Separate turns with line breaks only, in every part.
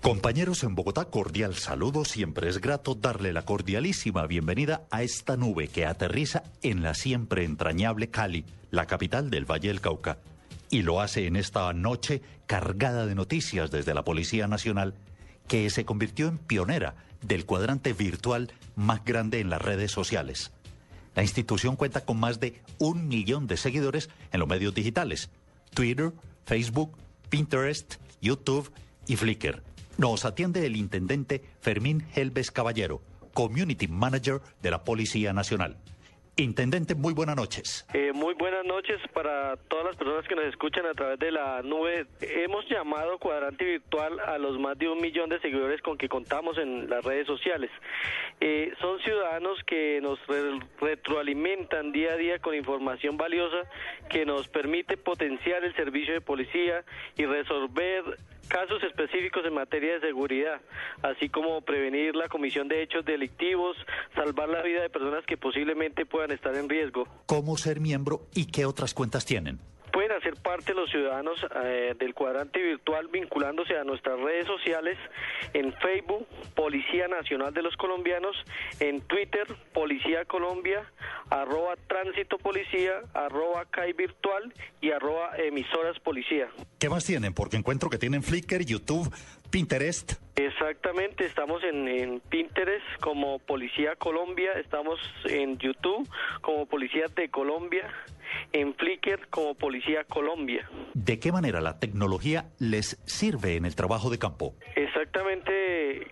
Compañeros en Bogotá, cordial saludo. Siempre es grato darle la cordialísima bienvenida a esta nube que aterriza en la siempre entrañable Cali, la capital del Valle del Cauca. Y lo hace en esta noche cargada de noticias desde la Policía Nacional, que se convirtió en pionera del cuadrante virtual más grande en las redes sociales. La institución cuenta con más de un millón de seguidores en los medios digitales, Twitter, Facebook, Pinterest, YouTube y Flickr. Nos atiende el intendente Fermín Helves Caballero, Community Manager de la Policía Nacional. Intendente, muy buenas noches.
Eh, muy buenas noches para todas las personas que nos escuchan a través de la nube. Hemos llamado cuadrante virtual a los más de un millón de seguidores con que contamos en las redes sociales. Eh, son ciudadanos que nos retroalimentan día a día con información valiosa que nos permite potenciar el servicio de policía y resolver casos específicos en materia de seguridad, así como prevenir la comisión de hechos delictivos, salvar la vida de personas que posiblemente puedan estar en riesgo.
¿Cómo ser miembro y qué otras cuentas tienen?
Hacer parte los ciudadanos eh, del cuadrante virtual vinculándose a nuestras redes sociales en Facebook, Policía Nacional de los Colombianos, en Twitter, Policía Colombia, arroba Tránsito Policía, arroba CAI Virtual y arroba Emisoras Policía.
¿Qué más tienen? Porque encuentro que tienen Flickr, YouTube, Pinterest.
Exactamente, estamos en, en, Pinterest como Policía Colombia, estamos en YouTube como Policía de Colombia, en Flickr como Policía Colombia.
¿De qué manera la tecnología les sirve en el trabajo de campo?
Exactamente,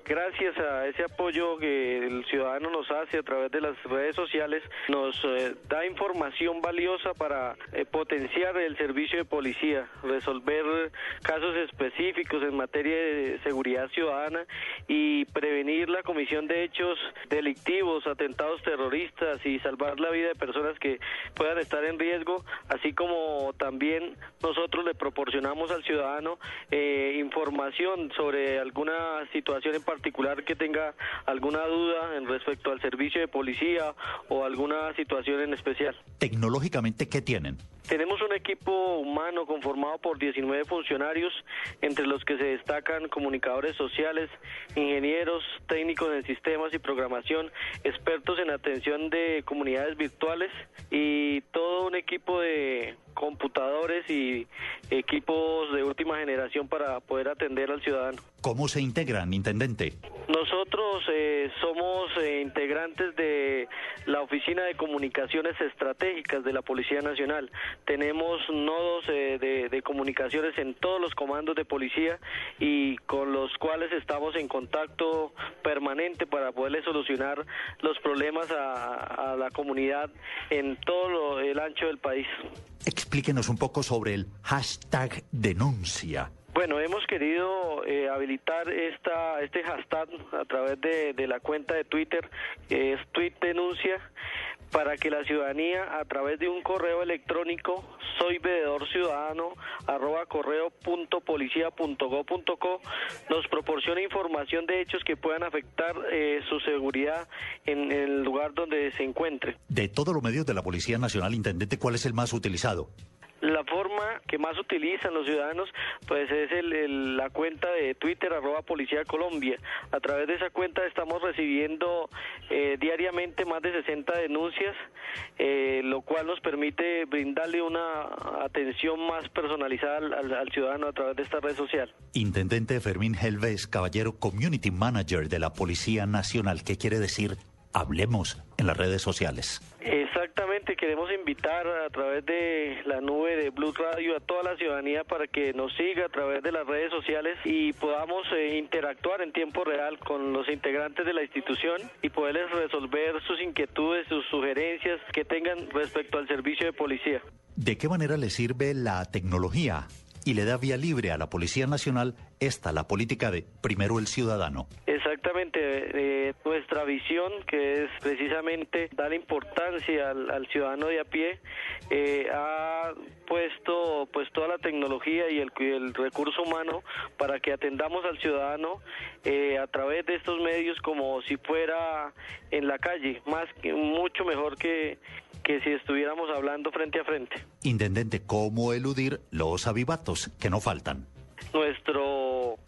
gracias a ese apoyo que el ciudadano nos hace a través de las redes sociales, nos eh, da información valiosa para eh, potenciar el servicio de policía, resolver casos específicos en materia de seguridad ciudadana y prevenir la comisión de hechos delictivos, atentados terroristas y salvar la vida de personas que puedan estar en riesgo, así como también nosotros le proporcionamos al ciudadano eh, información sobre alguna situación en particular que tenga alguna duda en respecto al servicio de policía o alguna situación en especial.
Tecnológicamente, ¿qué tienen?
Tenemos un equipo humano conformado por 19 funcionarios, entre los que se destacan comunicadores sociales, ingenieros, técnicos en sistemas y programación, expertos en atención de comunidades virtuales y todo un equipo de computadores y equipos de última generación para poder atender al ciudadano.
¿Cómo se integran, intendente?
Nosotros eh, somos eh, integrantes de Oficina de Comunicaciones Estratégicas de la Policía Nacional. Tenemos nodos eh, de, comunicaciones en todos los comandos de policía y con los cuales estamos en contacto permanente para poderle solucionar los problemas a, la comunidad en todo el ancho del país.
Explíquenos un poco sobre el hashtag denuncia.
Bueno, hemos querido eh, habilitar esta, este hashtag a través de, la cuenta de Twitter, que es Tweet Denuncia, para que la ciudadanía a través de un correo electrónico soy ciudadano arroba correo punto policía punto go punto co nos proporcione información de hechos que puedan afectar eh, su seguridad en el lugar donde se encuentre.
De todos los medios de la Policía Nacional, Intendente, ¿cuál es el más utilizado?
La forma que más utilizan los ciudadanos pues es el, la cuenta de Twitter arroba Policía Colombia. A través de esa cuenta estamos recibiendo eh, diariamente más de 60 denuncias, eh, lo cual nos permite brindarle una atención más personalizada al, al, ciudadano a través de esta red social.
Intendente Fermín Helves, caballero Community Manager de la Policía Nacional, ¿qué quiere decir? Hablemos en las redes sociales.
Exactamente, queremos invitar a través de la nube de Blue Radio a toda la ciudadanía para que nos siga a través de las redes sociales y podamos eh, interactuar en tiempo real con los integrantes de la institución y poderles resolver sus inquietudes, sus sugerencias que tengan respecto al servicio de policía.
¿De qué manera le sirve la tecnología y le da vía libre a la Policía Nacional esta, la política de primero el ciudadano.
Exactamente, eh, nuestra visión, que es precisamente dar importancia al, ciudadano de a pie, eh, ha puesto pues toda la tecnología y el, el, recurso humano para que atendamos al ciudadano eh, a través de estos medios como si fuera en la calle, más mucho mejor que que si estuviéramos hablando frente a frente.
Intendente, ¿cómo eludir los avivatos que no faltan?
Nuestro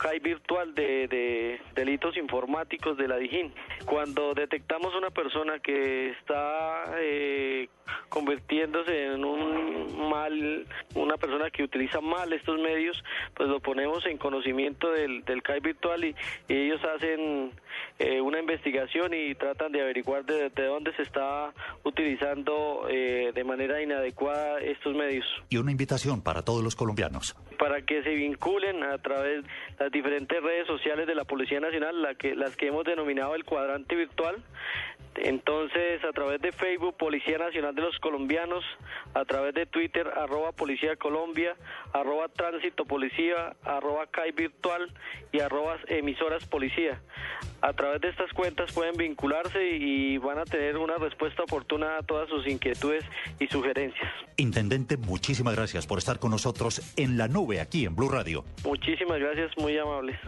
CAI virtual de, delitos informáticos de la DIJÍN. Cuando detectamos una persona que está eh, convirtiéndose en un mal, una persona que utiliza mal estos medios, pues lo ponemos en conocimiento del, del CAI virtual y, ellos hacen eh, una investigación y tratan de averiguar de, dónde se está utilizando eh, de manera inadecuada estos medios.
Y una invitación para todos los colombianos.
Para que se vinculen a través de las diferentes redes sociales de la Policía Nacional, la que, las que hemos denominado el cuadrante virtual, entonces, a través de Facebook, Policía Nacional de los Colombianos, a través de Twitter, arroba Policía Colombia, arroba Tránsito Policía, arroba CAI Virtual y arroba Emisoras Policía. A través de estas cuentas pueden vincularse y van a tener una respuesta oportuna a todas sus inquietudes y sugerencias.
Intendente, muchísimas gracias por estar con nosotros en la nube aquí en Blue Radio.
Muchísimas gracias, muy amables.